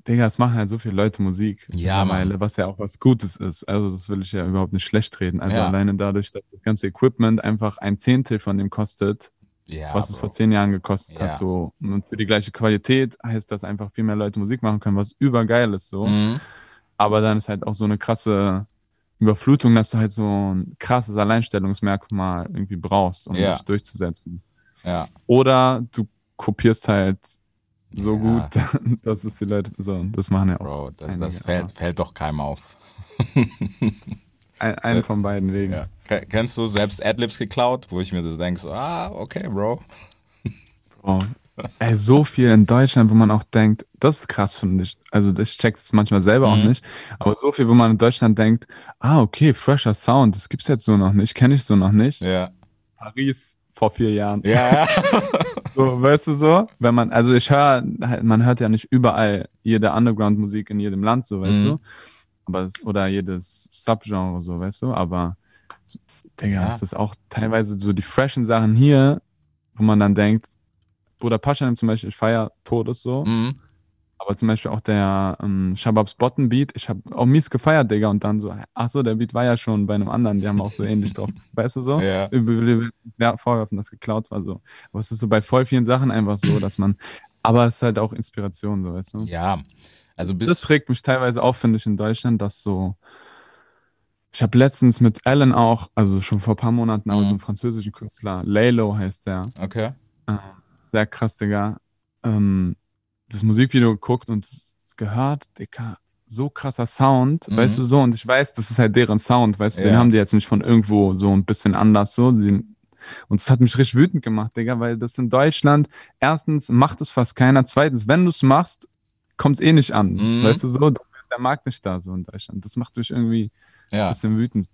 Digga, es machen halt so viele Leute Musik Ja, mittlerweile, was ja auch was Gutes ist. Also das will ich ja überhaupt nicht schlecht reden. Also Ja. alleine dadurch, dass das ganze Equipment einfach ein Zehntel von dem kostet, ja, was es Bro. vor zehn Jahren gekostet Ja. hat. So. Und für die gleiche Qualität heißt das einfach viel mehr Leute Musik machen können, was übergeil ist. So. Mhm. Aber dann ist halt auch so eine krasse Überflutung, dass du halt so ein krasses Alleinstellungsmerkmal irgendwie brauchst, um Ja. dich durchzusetzen. Ja. Oder du kopierst halt so Ja. gut, *laughs* dass es die Leute so, das machen ja auch Bro, das, einige, das fällt, fällt doch keinem auf. ein, einen von beiden Wegen. Kennst du selbst Adlibs geklaut, wo ich mir das denke, so, ah, okay, Bro. Oh. Ey, so viel in Deutschland, wo man auch denkt, das ist krass, finde ich. Also ich check das manchmal selber auch Mhm. nicht, aber so viel, wo man in Deutschland denkt, ah, okay, fresher Sound, das gibt's jetzt so noch nicht, kenne ich so noch nicht. Ja. Paris vor vier Jahren. Ja. *laughs* So, weißt du so? Wenn man, also ich höre, man hört ja nicht überall jede Underground-Musik in jedem Land, so, weißt Mhm. du? Aber oder jedes Subgenre, so, weißt du? Aber, Digga, Ja. es ist auch teilweise so die freshen Sachen hier, wo man dann denkt, Bruder Paschanim zum Beispiel, ich feier Todes so, mhm. aber zum Beispiel auch der ähm, Shababs Bottom Beat, ich habe auch mies gefeiert, Digga, und dann so, ach so, der Beat war ja schon bei einem anderen, die haben auch so ähnlich drauf, *laughs* weißt du so? Ja. Ja, vorwerfen, dass geklaut war so. Aber es ist so bei voll vielen Sachen einfach so, dass man, aber es ist halt auch Inspiration, so, weißt du? Ja. Also bis. das regt mich teilweise auf, finde ich, in Deutschland, dass so, ich habe letztens mit Alan auch, also schon vor ein paar Monaten, aber Mhm. so einen französischen Künstler, Lalo heißt der, okay. äh, sehr krass, Digga, ähm, das Musikvideo geguckt und gehört, Digga, so krasser Sound, Mhm. weißt du so, und ich weiß, das ist halt deren Sound, weißt du, den Ja. haben die jetzt nicht von irgendwo so ein bisschen anders, so, den, und es hat mich richtig wütend gemacht, Digga, weil das in Deutschland, erstens macht es fast keiner, zweitens, wenn du es machst, kommt es eh nicht an, Mhm. weißt du so, der Markt nicht da, so in Deutschland, das macht mich irgendwie ein Ja. bisschen wütend.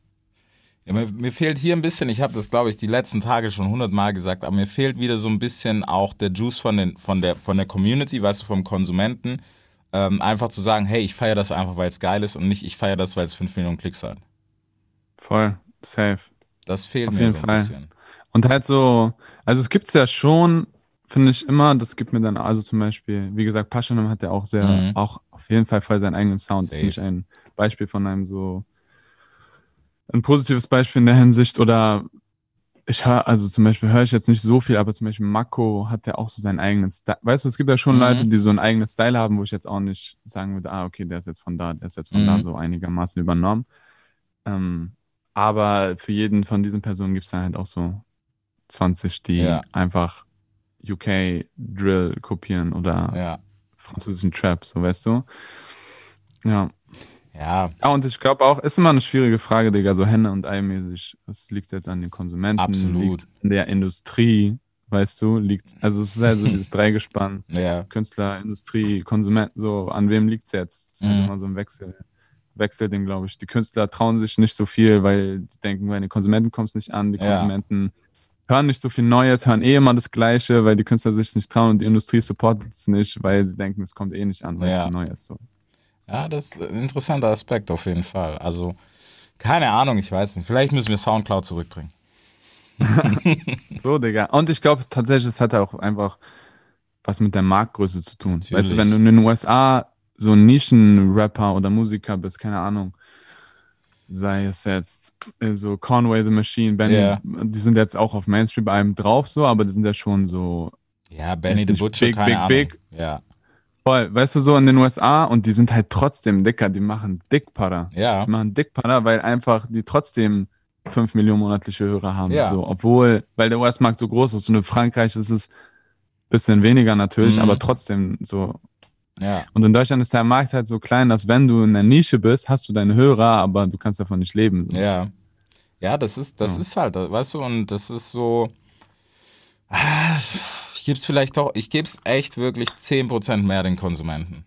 Ja, mir, mir fehlt hier ein bisschen, ich habe das, glaube ich, die letzten Tage schon hundertmal gesagt, aber mir fehlt wieder so ein bisschen auch der Juice von, den, von, der, von der Community, weißt du, vom Konsumenten. Ähm, einfach zu sagen, hey, ich feiere das einfach, weil es geil ist und nicht, ich feiere das, weil es 5 Millionen Klicks hat. Voll, safe. Das fehlt Auf mir so ein Fall. bisschen. Und halt so, also es gibt's ja schon, finde ich immer, das gibt mir dann, also zum Beispiel, wie gesagt, Paschanim hat ja auch sehr, Mhm. auch auf jeden Fall voll seinen eigenen Sound. Das Safe. finde ich ein Beispiel von einem so, ein positives Beispiel in der Hinsicht oder ich höre, also zum Beispiel höre ich jetzt nicht so viel, aber zum Beispiel Mako hat ja auch so seinen eigenen Style. Weißt du, es gibt ja schon Mhm. Leute, die so einen eigenen Style haben, wo ich jetzt auch nicht sagen würde, ah, okay, der ist jetzt von da, der ist jetzt von da Mhm. so einigermaßen übernommen. Ähm, aber für jeden von diesen Personen gibt es dann halt auch so 20, die Ja. einfach UK Drill kopieren oder Ja. französischen Trap, so weißt du. Ja. Ja, Ja, und ich glaube auch, ist immer eine schwierige Frage, Digga, so Henne- und Ei-mäßig. Das liegt jetzt an den Konsumenten, Absolut. liegt an der Industrie, weißt du, liegt, also es ist halt so dieses *laughs* Dreigespann, ja. Künstler, Industrie, Konsument, so, an wem liegt's jetzt? Das ist halt Mhm. immer so ein Wechsel, Wechselding, glaube ich. Die Künstler trauen sich nicht so viel, weil die denken, bei den Konsumenten kommt es nicht an. Die Ja. Hören nicht so viel Neues, hören eh immer das Gleiche, weil die Künstler sich nicht trauen und die Industrie supportet es nicht, weil sie denken, es kommt eh nicht an, weil Ja. es so neu ist. So. Ja, das ist ein interessanter Aspekt auf jeden Fall. Also, keine Ahnung, ich weiß nicht. Vielleicht müssen wir Soundcloud zurückbringen. *laughs* So, Digga. Und ich glaube tatsächlich, es hat auch einfach was mit der Marktgröße zu tun. Weißt du, Natürlich. wenn du in den USA so ein Nischen-Rapper oder Musiker bist, keine Ahnung, sei es jetzt äh, so Conway the Machine, Benny, Ja. die sind jetzt auch auf Mainstream bei einem drauf so, aber die sind ja schon so Ja, Benny the Butcher, big, keine big, Ahnung. big. Ja, voll, weißt du, so in den USA und die sind halt trotzdem dicker, die machen Dickpadder. ja, Die machen Dickpadder, weil einfach die trotzdem 5 Millionen monatliche Hörer haben. Ja. So, obwohl, weil der US-Markt so groß ist und in Frankreich ist es ein bisschen weniger natürlich, Mhm. aber trotzdem so. Ja. Und in Deutschland ist der Markt halt so klein, dass wenn du in der Nische bist, hast du deine Hörer, aber du kannst davon nicht leben. So. Ja. Ja, das ist, das So. ist halt, weißt du, und das ist so. Ah, Ich gebe es vielleicht doch, ich gebe es echt wirklich 10% mehr den Konsumenten.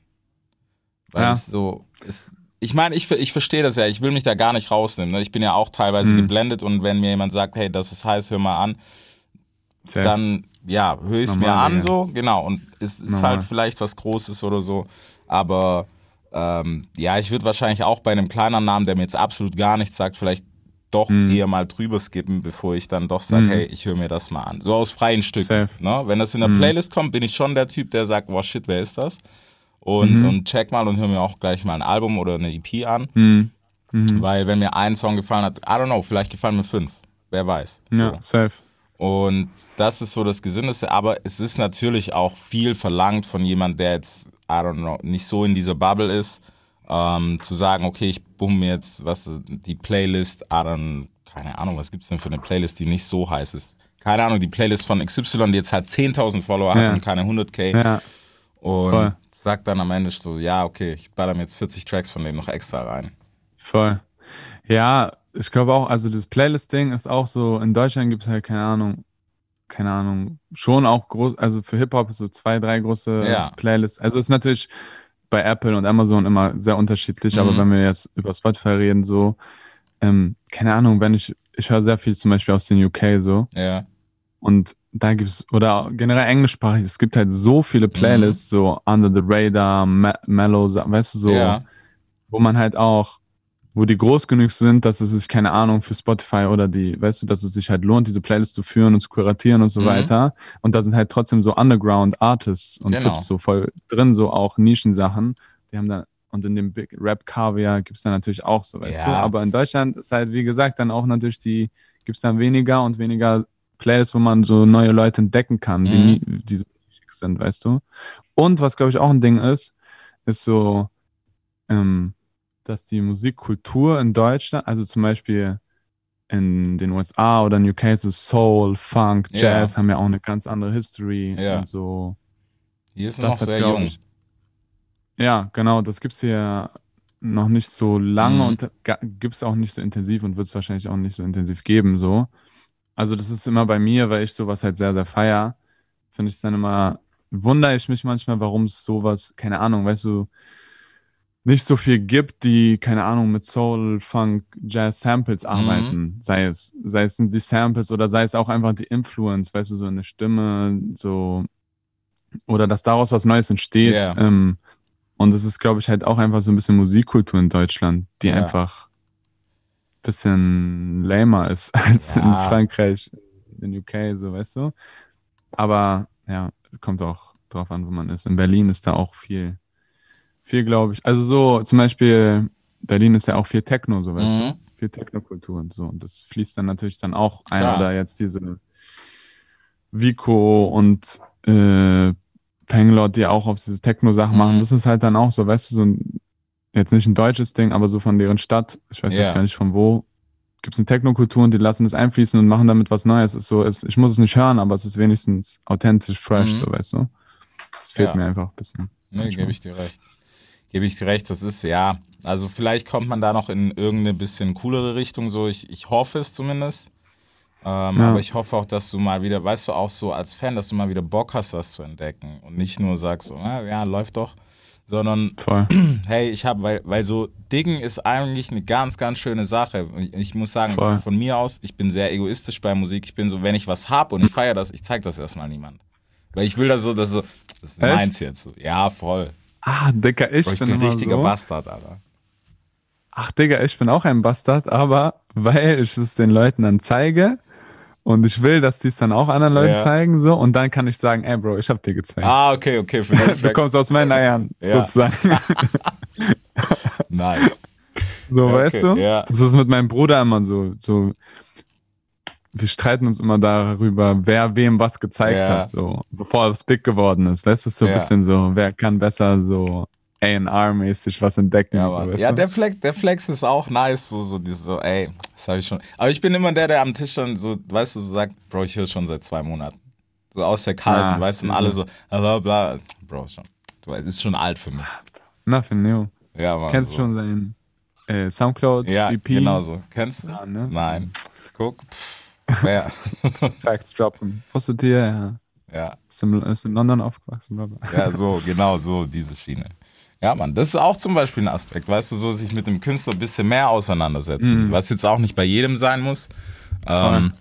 Weil Ja. es so ist. Ich meine, ich, ich verstehe das ja, ich will mich da gar nicht rausnehmen. Ne? Ich bin ja auch teilweise Mhm. geblendet und wenn mir jemand sagt, hey, das ist heiß, hör mal an, Safe. dann ja, höre ich es mir an ja. so, genau. Und es ist Normal. halt vielleicht was Großes oder so. Aber ähm, ja, ich würde wahrscheinlich auch bei einem kleineren Namen, der mir jetzt absolut gar nichts sagt, vielleicht doch Mhm. eher mal drüber skippen, bevor ich dann doch sage, Mhm. hey, ich höre mir das mal an. So aus freien Stücken. Ne? Wenn das in der Mhm. Playlist kommt, bin ich schon der Typ, der sagt, wow, shit, wer ist das? Und, Mhm. und check mal und hör mir auch gleich mal ein Album oder eine EP an. Mhm. Mhm. Weil wenn mir ein Song gefallen hat, I don't know, vielleicht gefallen mir fünf. Wer weiß. Ja, So. safe. Und das ist so das Gesündeste, aber es ist natürlich auch viel verlangt von jemand, der jetzt, I don't know, nicht so in dieser Bubble ist, ähm, zu sagen, okay, ich bumm mir jetzt, was, die Playlist, I don't, keine Ahnung, was gibt's denn für eine Playlist, die nicht so heiß ist? Keine Ahnung, die Playlist von XY, die jetzt halt 10.000 Follower hat Ja. und keine 100k Ja, und voll. sagt dann am Ende so, ja, okay, ich baller mir jetzt 40 Tracks von denen noch extra rein. voll. Ja, ich glaube auch, also das Playlist-Ding ist auch so, in Deutschland gibt es halt, keine Ahnung, keine Ahnung, schon auch groß, also für Hip-Hop so zwei, drei große Ja. Playlists. Also ist natürlich bei Apple und Amazon immer sehr unterschiedlich, aber Mhm. wenn wir jetzt über Spotify reden, so, ähm, keine Ahnung, wenn ich, ich höre sehr viel zum Beispiel aus den UK so Ja, und da gibt es, oder generell englischsprachig, es gibt halt so viele Playlists, so Under the Radar, Me Mellow, weißt du, so, ja, wo man halt auch, wo die groß genug sind, dass es sich, keine Ahnung, für Spotify oder die, weißt du, dass es sich halt lohnt, diese Playlist zu führen und zu kuratieren und so Mhm. weiter. Und da sind halt trotzdem so Underground-Artists und Genau. Tipps so voll drin, so auch Nischensachen. Die haben dann, und in dem Big Rap Caviar gibt es dann natürlich auch so, weißt Ja. du. Aber in Deutschland ist halt, wie gesagt, dann auch natürlich die, gibt es dann weniger und weniger Playlists, wo man so neue Leute entdecken kann, die, Mhm. nie, die so sind, weißt du. Und was, glaube ich, auch ein Ding ist, ist so, ähm, dass die Musikkultur in Deutschland, also zum Beispiel in den USA oder in UK, so Soul, Funk, Ja. Jazz, haben ja auch eine ganz andere History Ja. und so. hier ist Das noch sehr jung. ich- Ja, genau, das gibt's hier noch nicht so lange Mhm. und ga- gibt's auch nicht so intensiv und wird es wahrscheinlich auch nicht so intensiv geben, so. Also das ist immer bei mir, weil ich sowas halt sehr, sehr feier, finde ich es dann immer, wundere ich mich manchmal, warum es sowas, keine Ahnung, weißt du, nicht so viel gibt, die, keine Ahnung, mit Soul, Funk, Jazz Samples Mhm. arbeiten. Sei es, sei es die Samples oder sei es auch einfach die Influence, weißt du, so eine Stimme, so, oder dass daraus was Neues entsteht. Ja. Ähm, und es ist, glaube ich, halt auch einfach so ein bisschen Musikkultur in Deutschland, die Ja. einfach ein bisschen lamer ist *laughs* als in Ja. Frankreich, in UK, so, weißt du. Aber ja, kommt auch drauf an, wo man ist. In Berlin ist da auch viel, viel, glaube ich. Also so, zum Beispiel, Berlin ist ja auch viel Techno, so, weißt Mhm. du. Viel Technokultur und so. Und das fließt dann natürlich dann auch ein. Klar. Oder jetzt diese Vico und äh, Penglot, die auch auf diese Techno-Sachen Mhm. machen. Das ist halt dann auch so, weißt du, so ein, jetzt nicht ein deutsches Ding, aber so von deren Stadt, ich weiß Ja. jetzt gar nicht von wo, gibt es eine Technokultur und die lassen das einfließen und machen damit was Neues. Es ist so, es, ich muss es nicht hören, aber es ist wenigstens authentisch, fresh, Mhm. so, weißt du. Das fehlt Ja. mir einfach ein bisschen. Nee, gebe ich dir recht. Gebe ich dir recht, das ist ja, also vielleicht kommt man da noch in irgendeine bisschen coolere Richtung, so ich, ich hoffe es zumindest. Ähm, Ja. Aber ich hoffe auch, dass du mal wieder, weißt du, auch so als Fan, dass du mal wieder Bock hast, was zu entdecken und nicht nur sagst, so, ah, ja, läuft doch, sondern Voll. *clears throat* hey, ich habe, weil, weil so Diggen ist eigentlich eine ganz, ganz schöne Sache. Ich, ich muss sagen, Voll. von mir aus, ich bin sehr egoistisch bei Musik. Ich bin so, wenn ich was hab und ich feiere das, ich zeig das erstmal niemand. Weil ich will das so, das so, das ist Echt? meins jetzt. So. Ja, voll. Ah, Digga, ich, Bro, ich bin, bin ein richtiger so. Bastard, Alter. Ach, Digga, ich bin auch ein Bastard, aber *laughs* weil ich es den Leuten dann zeige und ich will, dass die es dann auch anderen Leuten Ja. zeigen, so, und dann kann ich sagen, ey, Bro, ich hab dir gezeigt. Ah, okay, okay. *laughs* Du kommst aus meinen Eiern, *laughs* Ja. sozusagen. Nice. So, Ja, weißt okay, du? ja. Das ist mit meinem Bruder immer so, so. Wir streiten uns immer darüber, wer wem was gezeigt Ja. hat, so, bevor es big geworden ist. Weißt du, so ein Ja. bisschen so, wer kann besser so A&R-mäßig was entdecken. Ja, so, ja der, Flex, der Flex ist auch nice. So, so, dieses so, ey, das habe ich schon. Aber ich bin immer der, der am Tisch dann so, weißt du, so sagt, Bro, ich höre schon seit zwei Monaten. So aus der Kalten, Ah, weißt du, und alle so, bla, bla. Bro, schon. Du weißt, ist schon alt für mich. Nothing new. Ja, Mann. Kennst so. du schon sein äh, Soundcloud, Ja, EP? genau so. Kennst du? Ja, ne? Nein. Guck. Pff. Ja. *laughs* Facts droppen. Wusstet ihr, ja. ja. Ist in, ist in London aufgewachsen, bla bla. Ja, so, *laughs* genau so, diese Schiene. Ja, Mann, das ist auch zum Beispiel ein Aspekt, weißt du, so sich mit dem Künstler ein bisschen mehr auseinandersetzen, was jetzt auch nicht bei jedem sein muss. Ähm,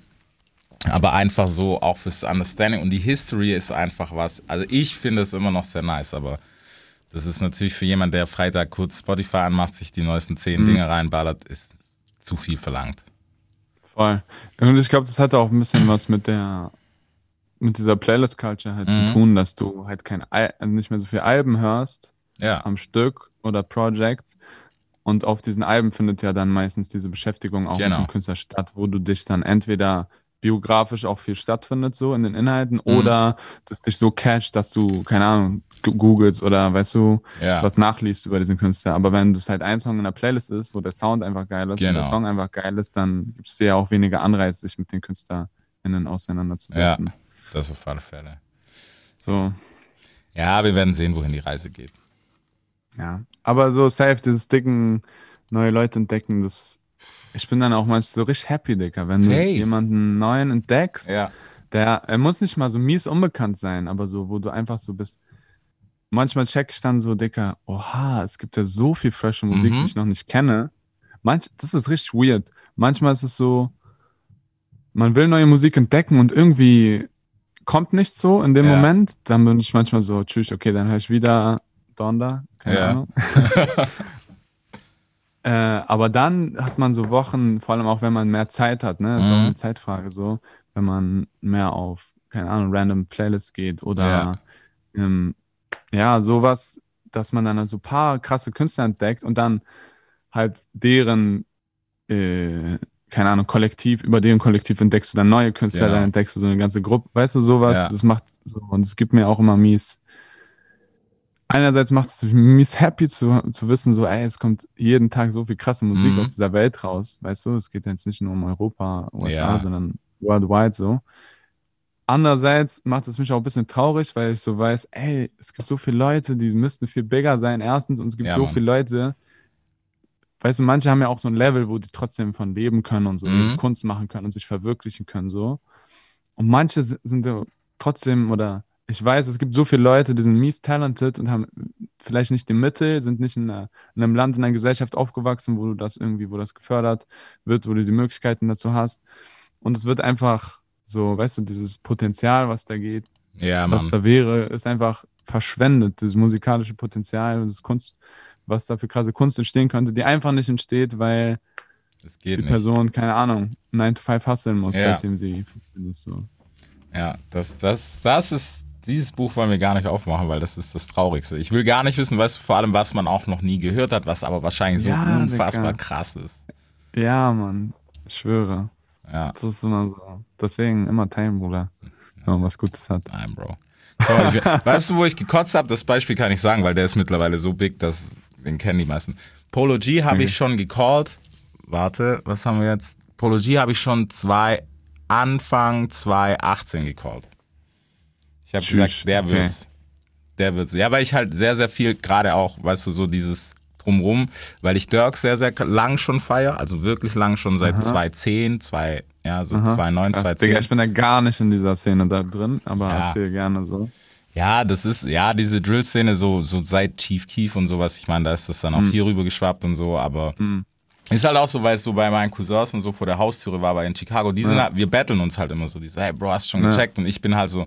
aber einfach so auch fürs Understanding und die History ist einfach was. Also ich finde es immer noch sehr nice, aber das ist natürlich für jemand, der Freitag kurz Spotify anmacht, sich die neuesten zehn Dinge reinballert, ist zu viel verlangt. Voll. Und ich glaube, das hat auch ein bisschen was mit der mit dieser Playlist-Culture halt Mhm. zu tun, dass du halt kein Al also nicht mehr so viel Alben hörst Ja, am Stück oder Projects. Und auf diesen Alben findet ja dann meistens diese Beschäftigung auch Genau. mit dem Künstler statt, wo du dich dann entweder biografisch auch viel stattfindet, so in den Inhalten, Mhm. oder das dich so catcht, dass du, keine Ahnung, googelst oder weißt du, ja, was nachliest über diesen Künstler. Aber wenn das halt ein Song in der Playlist ist, wo der Sound einfach geil ist und Genau. der Song einfach geil ist, dann gibt es dir ja auch weniger Anreiz, sich mit den KünstlerInnen auseinanderzusetzen. das auf alle Fälle. So, Ja, wir werden sehen, wohin die Reise geht. ja. Aber so safe, dieses dicken, neue Leute entdecken, das. Ich bin dann auch manchmal so richtig happy, Dicker, wenn Safe. du jemanden neuen entdeckst, Ja, der, er muss nicht mal so mies unbekannt sein, aber so, wo du einfach so bist. Manchmal check ich dann so, Dicker, oha, es gibt ja so viel frische Musik, Mhm. die ich noch nicht kenne. Manch, das ist richtig weird. Manchmal ist es so, man will neue Musik entdecken und irgendwie kommt nicht so in dem Ja. Moment. Dann bin ich manchmal so, tschüss, okay, dann höre ich wieder Donda, keine Ja. Ahnung. *laughs* *laughs* äh, aber dann hat man so Wochen, vor allem auch wenn man mehr Zeit hat, ne, ist auch Mhm. eine Zeitfrage so, wenn man mehr auf, keine Ahnung, random Playlists geht oder Ja. ähm, ja, sowas, dass man dann so ein paar krasse Künstler entdeckt und dann halt deren, äh, keine Ahnung, Kollektiv, über deren Kollektiv entdeckst du dann neue Künstler, Genau. dann entdeckst du so eine ganze Gruppe, weißt du, sowas, Ja. das macht so, und es gibt mir auch immer mies. Einerseits macht es mich happy zu, zu wissen, so, ey, es kommt jeden Tag so viel krasse Musik Mhm. aus dieser Welt raus, weißt du, es geht jetzt nicht nur um Europa, USA, Ja. sondern worldwide so. Andererseits macht es mich auch ein bisschen traurig, weil ich so weiß, ey, es gibt so viele Leute, die müssten viel bigger sein, erstens, und es gibt Ja, so Mann. viele Leute, weißt du, manche haben ja auch so ein Level, wo die trotzdem von leben können und so Mhm. Kunst machen können und sich verwirklichen können, so. Und manche si- sind ja trotzdem, oder ich weiß, es gibt so viele Leute, die sind mies talented und haben vielleicht nicht die Mittel, sind nicht in, einer, in einem Land, in einer Gesellschaft aufgewachsen, wo du das irgendwie, wo das gefördert wird, wo du die Möglichkeiten dazu hast. Und es wird einfach so, weißt du, dieses Potenzial, was da geht, ja, was da wäre, ist einfach verschwendet. Dieses musikalische Potenzial, das Kunst, was da für krasse Kunst entstehen könnte, die einfach nicht entsteht, weil die nicht. Person, keine Ahnung, 9 to 5 hustlen muss, Ja. seitdem sie 15 ist. So. Ja, das, das, das ist, dieses Buch wollen wir gar nicht aufmachen, weil das ist das Traurigste. Ich will gar nicht wissen, weißt du, vor allem, was man auch noch nie gehört hat, was aber wahrscheinlich so Ja, unfassbar Digga. krass ist. Ja, Mann, ich schwöre. Ja, Das ist immer so. Deswegen immer teilen, Bruder, wenn man was Gutes hat. nein, Bro. Mal, ich, *laughs* weißt du, wo ich gekotzt habe? Das Beispiel kann ich sagen, weil der ist mittlerweile so big, dass den kennen die meisten. Polo G habe ich schon gecallt. Warte, was haben wir jetzt? Polo G habe ich schon zwei, Anfang 2018 gecallt. Ich habe gesagt, der okay. wird's. Der wird's. Ja, weil ich halt sehr, sehr viel, gerade auch, weißt du, so dieses drumrum, weil ich Dirk sehr, sehr lang schon feier, also wirklich lang schon seit 2010, zwei, ja, so 2009, Krass, 2010. Digga, ich bin da gar nicht in dieser Szene da drin, aber Ja. erzähl gerne so. Ja, das ist, ja, diese Drill-Szene, so, so seit Chief Keef und sowas, ich meine, da ist das dann auch Mhm. hier rüber geschwappt und so, aber ist halt auch so, weil es so bei meinen Cousins und so vor der Haustüre war, weil in Chicago, die sind, halt- wir battlen uns halt immer so, die so, hey Bro, hast du schon Ja. gecheckt? Und ich bin halt so,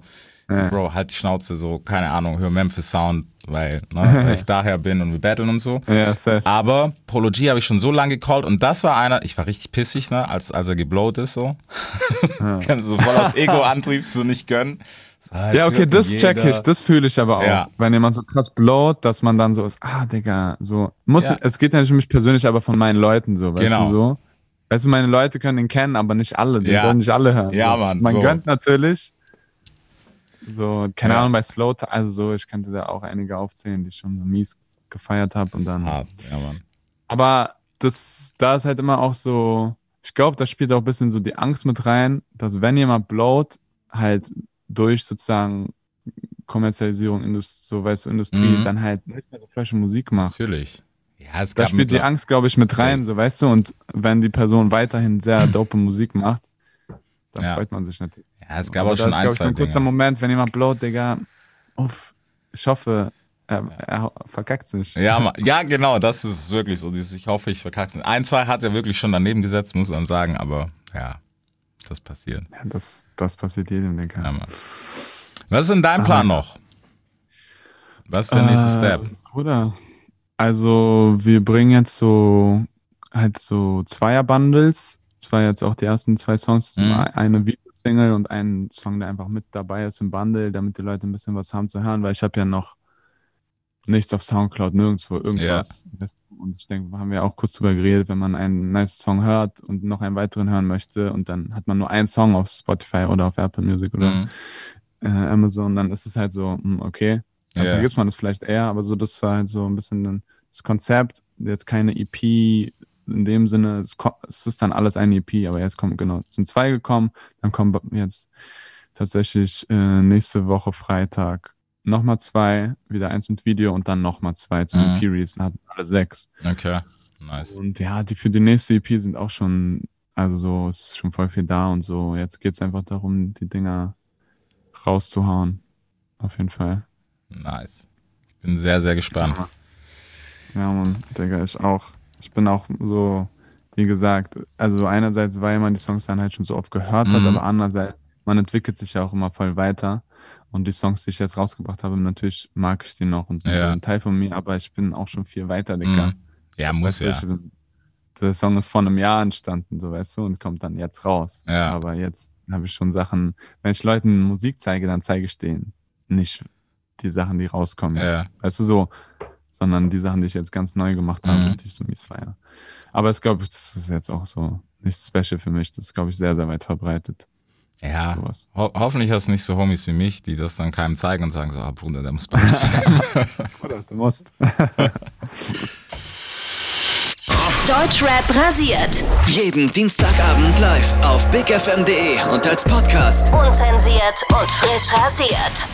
so, Ja. Bro, halt die Schnauze, so, keine Ahnung, hör Memphis Sound, weil, ne, *laughs* weil ich daher bin und wir battlen und so. Ja, safe. Aber Polo G habe ich schon so lange gecallt und das war einer, ich war richtig pissig, ne, als, als er geblowt ist, so. *laughs* Kannst du so voll aus Ego-Antrieb so nicht gönnen. So, Ja, okay, das jeder. check ich, das fühle ich aber auch. Ja. Wenn jemand so krass blowt, dass man dann so ist, ah, Digga, so. Muss, Ja. Es geht ja nicht um mich persönlich, aber von meinen Leuten so, weißt Genau. du so. Weißt du, meine Leute können ihn kennen, aber nicht alle. Die Ja. sollen nicht alle hören. Ja, so. Mann, Man so. gönnt natürlich. So, keine Ja. Ahnung, bei Slow, also so, ich könnte da auch einige aufzählen, die ich schon so mies gefeiert habe und dann. Hart, ja, Mann. Aber das, da ist halt immer auch so, ich glaube, da spielt auch ein bisschen so die Angst mit rein, dass wenn jemand blowt, halt durch sozusagen Kommerzialisierung, Indust so weißt du, Industrie, Mhm. dann halt nicht mehr so frische Musik macht. Natürlich. Ja, es Da spielt die Angst, glaube ich, mit rein, so weißt du, und wenn die Person weiterhin sehr dope Musik macht, dann Ja. freut man sich natürlich. Ja, es gab Aber auch schon ist, ein, glaube ich, so zwei ein kurzer Dinge. Moment, wenn jemand blowt, Digga, uff, ich hoffe, er, er verkackt sich. Ja, ja, genau, das ist wirklich so. Dieses, ich hoffe, ich verkack's nicht. Ein, zwei hat er wirklich schon daneben gesetzt, muss man sagen, aber ja, das passiert. Ja, das, das passiert jedem, Digga. Ja, Mann. Was ist denn dein Plan noch? Was ist der nächste Äh, Step? Bruder, also wir bringen jetzt so halt so Zweier-Bundles. Das war jetzt auch die ersten zwei Songs. Mhm. Eine Videosingle und ein Song, der einfach mit dabei ist im Bundle, damit die Leute ein bisschen was haben zu hören, weil ich habe ja noch nichts auf Soundcloud, nirgendwo, irgendwas. Und ich denke, haben wir auch kurz drüber geredet, wenn man einen nice Song hört und noch einen weiteren hören möchte und dann hat man nur einen Song auf Spotify oder auf Apple Music oder Mhm. äh, Amazon, dann ist es halt so, hm, okay, dann Ja. vergisst man das vielleicht eher, aber so, das war halt so ein bisschen das Konzept, jetzt keine EP in dem Sinne, es, es ist dann alles eine EP, aber jetzt kommen, genau, es sind zwei gekommen, dann kommen jetzt tatsächlich äh, nächste Woche Freitag nochmal zwei, wieder eins mit Video und dann nochmal zwei zum Mhm. EP-Release, dann hatten alle sechs. Okay, nice. Und ja, die für die nächste EP sind auch schon, also so, ist schon voll viel da und so. Jetzt geht es einfach darum, die Dinger rauszuhauen. Auf jeden Fall. Nice. Ich bin sehr, sehr gespannt. Ja, Mann, Digga, ich auch. Ich bin auch so, wie gesagt, also einerseits, weil man die Songs dann halt schon so oft gehört hat, Mhm. aber andererseits, man entwickelt sich ja auch immer voll weiter. Und die Songs, die ich jetzt rausgebracht habe, natürlich mag ich die noch und sind Ja. ein Teil von mir, aber ich bin auch schon viel weiter, Digga. Mhm. Ja, muss Weißt du, ja. ich der Song ist vor einem Jahr entstanden, so weißt du, und kommt dann jetzt raus. Ja. Aber jetzt habe ich schon Sachen, wenn ich Leuten Musik zeige, dann zeige ich denen nicht die Sachen, die rauskommen. Jetzt. Ja. Weißt du so, sondern die Sachen, die ich jetzt ganz neu gemacht habe, Mhm. die ich so mies feiere. Aber es glaube ich, das ist jetzt auch so nicht special für mich. Das ist, glaube ich, sehr, sehr weit verbreitet. Ja, Sowas. ho hoffentlich hast du nicht so Homies wie mich, die das dann keinem zeigen und sagen so, ah Bruder, der muss bei uns bleiben. Oder du musst. Deutschrap rasiert. Jeden Dienstagabend live auf bigfm.de und als Podcast. Unzensiert und frisch rasiert.